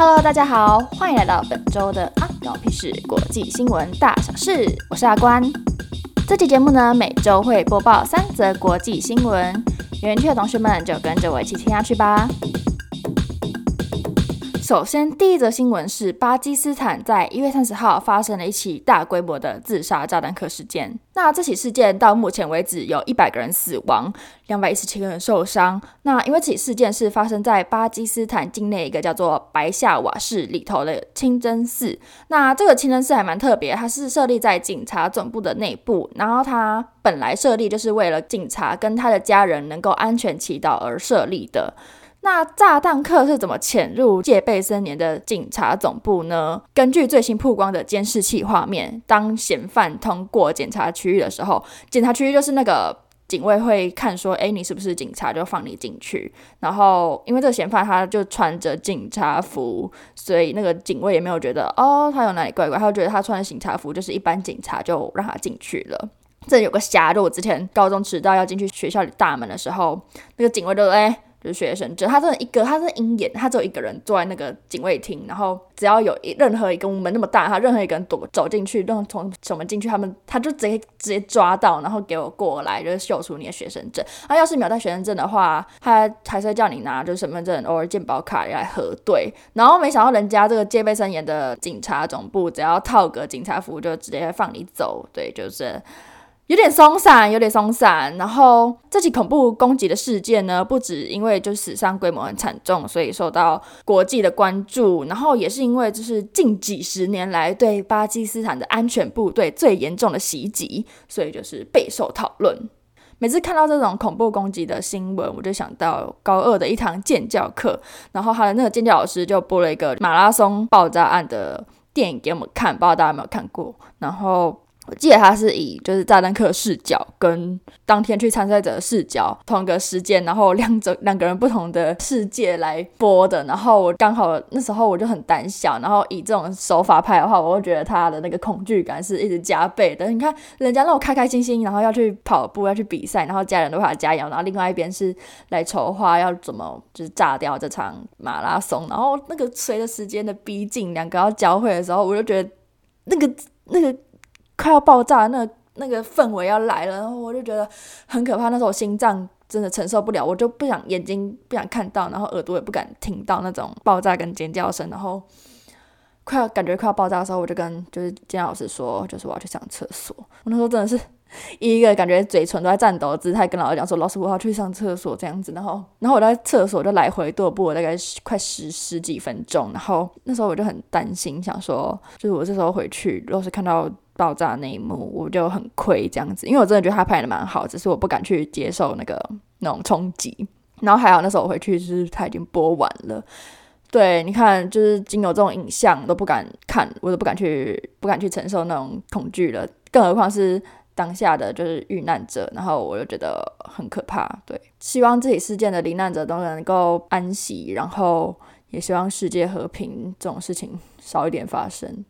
Hello，大家好，欢迎来到本周的阿关我 P 事国际新闻大小事，我是阿关。这期节目呢，每周会播报三则国际新闻，有兴趣的同学们就跟着我一起听下去吧。首先，第一则新闻是巴基斯坦在一月三十号发生了一起大规模的自杀炸弹客事件。那这起事件到目前为止有一百个人死亡，两百一十七个人受伤。那因为这起事件是发生在巴基斯坦境内一个叫做白夏瓦市里头的清真寺。那这个清真寺还蛮特别，它是设立在警察总部的内部，然后它本来设立就是为了警察跟他的家人能够安全祈祷而设立的。那炸弹客是怎么潜入戒备森严的警察总部呢？根据最新曝光的监视器画面，当嫌犯通过检查区域的时候，检查区域就是那个警卫会看说，哎，你是不是警察，就放你进去。然后，因为这个嫌犯他就穿着警察服，所以那个警卫也没有觉得哦，他有哪里怪怪，他就觉得他穿的警察服就是一般警察，就让他进去了。这有个瞎，就我之前高中迟到要进去学校里大门的时候，那个警卫就哎。就是学生证，他真的一个，他是鹰眼，他只有一个人坐在那个警卫厅，然后只要有一任何一个门那么大，他任何一个人躲走进去，任何从什么进去，他们他就直接直接抓到，然后给我过来，就是秀出你的学生证。他要是没有带学生证的话，他还是会叫你拿就是身份证或者健保卡来核对。然后没想到人家这个戒备森严的警察总部，只要套个警察服就直接放你走。对，就是。有点松散，有点松散。然后这起恐怖攻击的事件呢，不止因为就是死伤规模很惨重，所以受到国际的关注。然后也是因为就是近几十年来对巴基斯坦的安全部队最严重的袭击，所以就是备受讨论。每次看到这种恐怖攻击的新闻，我就想到高二的一堂建教课，然后他的那个建教老师就播了一个马拉松爆炸案的电影给我们看，不知道大家有没有看过？然后。我记得他是以就是炸弹客视角跟当天去参赛者的视角同一个时间，然后两者两个人不同的世界来播的。然后我刚好那时候我就很胆小，然后以这种手法拍的话，我会觉得他的那个恐惧感是一直加倍的。你看人家那种开开心心，然后要去跑步要去比赛，然后家人都为他加油，然后另外一边是来筹划要怎么就是炸掉这场马拉松。然后那个随着时间的逼近，两个要交汇的时候，我就觉得那个那个。快要爆炸，那、那个氛围要来了，然后我就觉得很可怕。那时候我心脏真的承受不了，我就不想眼睛不想看到，然后耳朵也不敢听到那种爆炸跟尖叫声。然后快要感觉快要爆炸的时候，我就跟就是监考老师说，就是我要去上厕所。我那时候真的是 一个感觉嘴唇都在颤抖的姿态，跟老师讲说：“老师，我要去上厕所。”这样子，然后然后我在厕所就来回踱步了大概快十十几分钟。然后那时候我就很担心，想说就是我这时候回去，如果是看到。爆炸那一幕，我就很亏这样子，因为我真的觉得他拍的蛮好，只是我不敢去接受那个那种冲击。然后还好那时候我回去，就是他已经播完了。对，你看，就是经有这种影像都不敢看，我都不敢去，不敢去承受那种恐惧了，更何况是当下的就是遇难者。然后我就觉得很可怕。对，希望这起事件的罹难者都能够安息，然后也希望世界和平，这种事情少一点发生。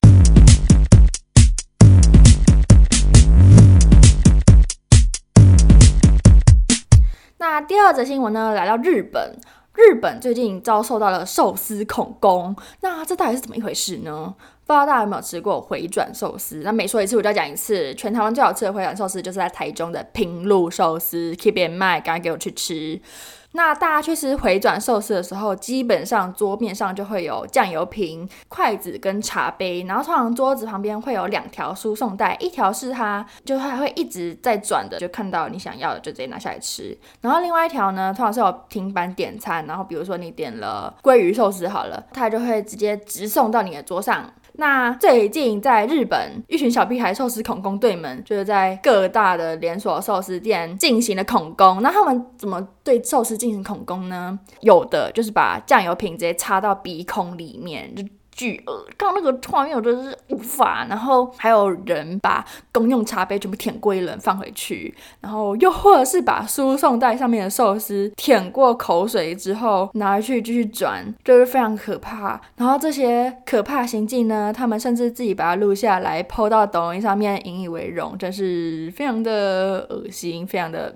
那第二则新闻呢，来到日本，日本最近遭受到了寿司恐攻，那这到底是怎么一回事呢？不知道大家有没有吃过回转寿司？那每说一次我就要讲一次，全台湾最好吃的回转寿司就是在台中的平路寿司，keep in mind，赶快给我去吃。那大家去吃回转寿司的时候，基本上桌面上就会有酱油瓶、筷子跟茶杯，然后通常桌子旁边会有两条输送带，一条是它就还会一直在转的，就看到你想要的就直接拿下来吃，然后另外一条呢，通常是有平板点餐，然后比如说你点了鲑鱼寿司好了，它就会直接直送到你的桌上。那最近在日本，一群小屁孩寿司恐攻队们，就是在各大的连锁寿司店进行了恐攻。那他们怎么对寿司进行恐攻呢？有的就是把酱油瓶直接插到鼻孔里面，就。巨恶，刚刚那个画面我真是无法。然后还有人把公用茶杯全部舔过一轮放回去，然后又或者是把输送带上面的寿司舔过口水之后拿去继续转，就是非常可怕。然后这些可怕行径呢，他们甚至自己把它录下来，PO 到抖音上面引以为荣，真是非常的恶心，非常的。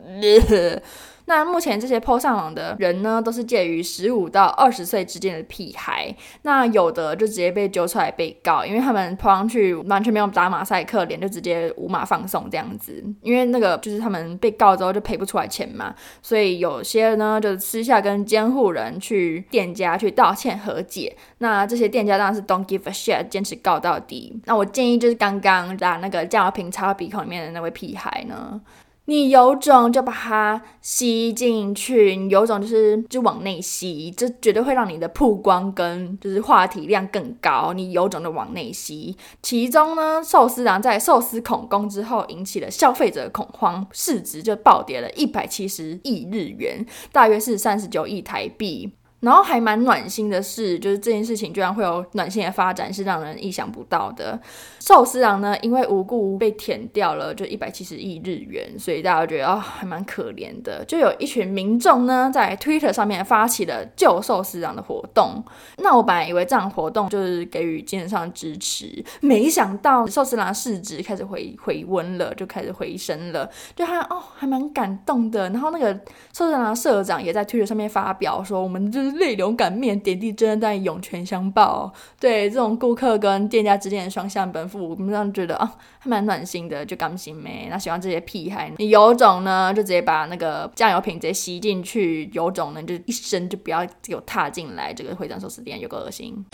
那目前这些 PO 上网的人呢，都是介于十五到二十岁之间的屁孩。那有的就直接被揪出来被告，因为他们 PO 上去完全没有打马赛克脸，就直接无码放送这样子。因为那个就是他们被告之后就赔不出来钱嘛，所以有些呢就私下跟监护人去店家去道歉和解。那这些店家当然是 don't give a shit，坚持告到底。那我建议就是刚刚把那个酱油瓶插到鼻孔里面的那位屁孩呢。你有种就把它吸进去，你有种就是就往内吸，这绝对会让你的曝光跟就是话题量更高。你有种的往内吸，其中呢，寿司郎在寿司恐攻之后引起了消费者恐慌，市值就暴跌了一百七十亿日元，大约是三十九亿台币。然后还蛮暖心的是，就是这件事情居然会有暖心的发展，是让人意想不到的。寿司郎呢，因为无故被舔掉了，就一百七十亿日元，所以大家觉得、哦，还蛮可怜的。就有一群民众呢，在 Twitter 上面发起了救寿司郎的活动。那我本来以为这样活动就是给予精神上的支持，没想到寿司郎市值开始回回温了，就开始回升了，就还哦，还蛮感动的。然后那个寿司郎社长也在 Twitter 上面发表说，我们就是。泪流满面，点滴真的在涌泉相报。对这种顾客跟店家之间的双向奔赴，我们这样觉得啊，还蛮暖心的，就甘心没。那喜欢这些屁孩，你有种呢，就直接把那个酱油瓶直接吸进去；有种呢，就一生就不要给我踏进来这个回转寿司店，有个恶心。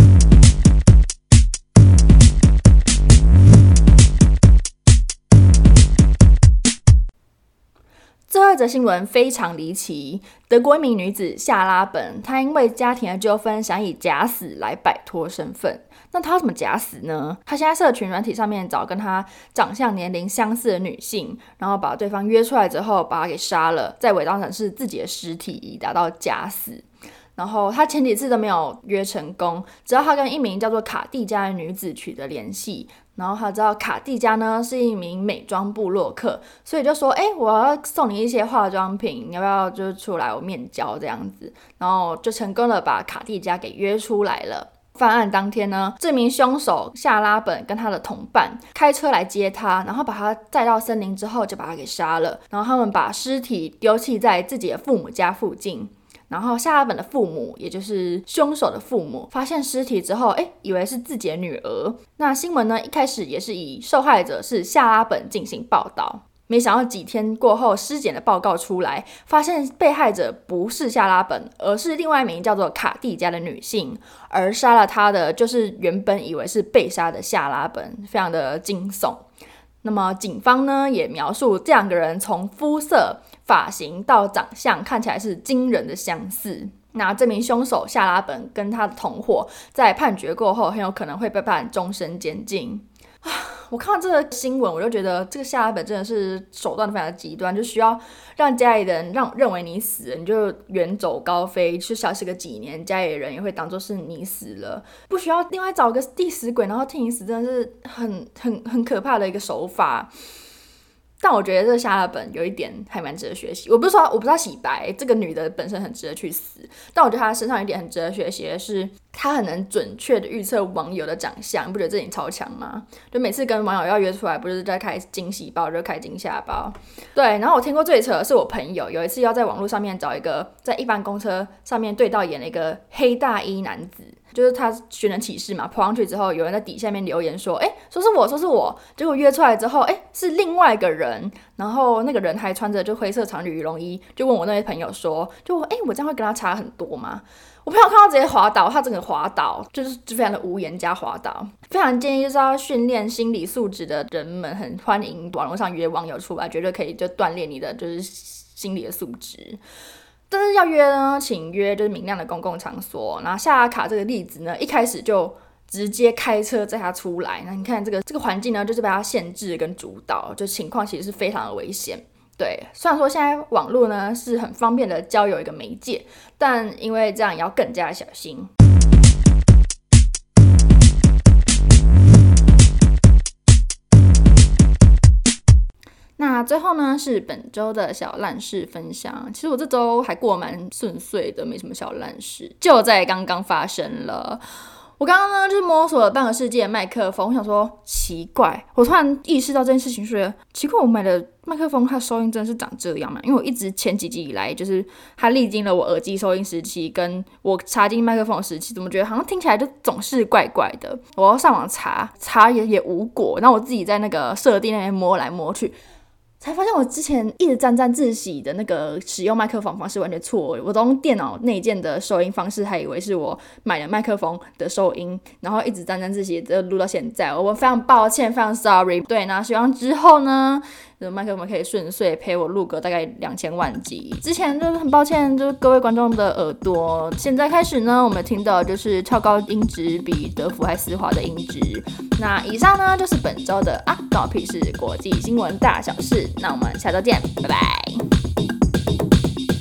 最后一则新闻非常离奇，德国一名女子夏拉本，她因为家庭的纠纷，想以假死来摆脱身份。那她怎么假死呢？她先在社群软体上面找跟她长相、年龄相似的女性，然后把对方约出来之后，把她给杀了，再伪装成是自己的尸体，以达到假死。然后他前几次都没有约成功，直到他跟一名叫做卡蒂加的女子取得联系。然后他知道卡蒂加呢是一名美妆部落客，所以就说：“哎，我要送你一些化妆品，你要不要就出来我面交这样子？”然后就成功的把卡蒂加给约出来了。犯案当天呢，这名凶手夏拉本跟他的同伴开车来接他，然后把他载到森林之后就把他给杀了。然后他们把尸体丢弃在自己的父母家附近。然后夏拉本的父母，也就是凶手的父母，发现尸体之后，哎，以为是自己的女儿。那新闻呢，一开始也是以受害者是夏拉本进行报道，没想到几天过后，尸检的报告出来，发现被害者不是夏拉本，而是另外一名叫做卡蒂加的女性，而杀了她的就是原本以为是被杀的夏拉本，非常的惊悚。那么警方呢，也描述这两个人从肤色、发型到长相看起来是惊人的相似。那这名凶手夏拉本跟他的同伙在判决过后，很有可能会被判终身监禁。我看到这个新闻，我就觉得这个夏拉本真的是手段非常极端，就需要让家里人让认为你死了，你就远走高飞，去消失个几年，家里人也会当做是你死了，不需要另外找个替死鬼，然后替你死，真的是很很很可怕的一个手法。但我觉得这个夏拉本有一点还蛮值得学习。我不是说我不知道洗白，这个女的本身很值得去死。但我觉得她身上有一点很值得学习的是，她很能准确的预测网友的长相。你不觉得这点超强吗？就每次跟网友要约出来，不是在开惊喜包，就开惊吓包。对，然后我听过最扯的是我朋友有一次要在网络上面找一个在一般公车上面对到眼的一个黑大衣男子。就是他寻人启事嘛，扑上去之后，有人在底下面留言说，哎，说是我，说是我，结果约出来之后，哎，是另外一个人，然后那个人还穿着就灰色长羽绒衣，就问我那位朋友说，就哎，我这样会跟他差很多吗？我朋友看到直接滑倒，他整个滑倒，就是就非常的无言加滑倒，非常建议就是要训练心理素质的人们，很欢迎网络上约网友出来，绝对可以就锻炼你的就是心理的素质。但是要约呢，请约就是明亮的公共场所。然后夏拉卡这个例子呢，一开始就直接开车载他出来。那你看这个这个环境呢，就是被他限制跟主导，就情况其实是非常的危险。对，虽然说现在网络呢是很方便的交友一个媒介，但因为这样也要更加小心。那最后呢，是本周的小烂事分享。其实我这周还过蛮顺遂的，没什么小烂事。就在刚刚发生了，我刚刚呢，就是摸索了半个世界的麦克风，我想说奇怪，我突然意识到这件事情，说奇怪，我买的麦克风它收音真的是长这样吗？因为我一直前几集以来，就是它历经了我耳机收音时期，跟我插进麦克风时期，怎么觉得好像听起来就总是怪怪的？我要上网查，查也也无果，然后我自己在那个设定那边摸来摸去。才发现我之前一直沾沾自喜的那个使用麦克风方式完全错，我都用电脑内建的收音方式，还以为是我买了麦克风的收音，然后一直沾沾自喜的录到现在，我非常抱歉，非常 sorry。对，那希望之后呢，麦克风可以顺遂陪我录个大概两千万集。之前就是很抱歉，就是各位观众的耳朵。现在开始呢，我们听到就是超高音质比德芙还丝滑的音质。那以上呢就是本周的啊，关我屁事国际新闻大小事。那我们下周见，拜拜。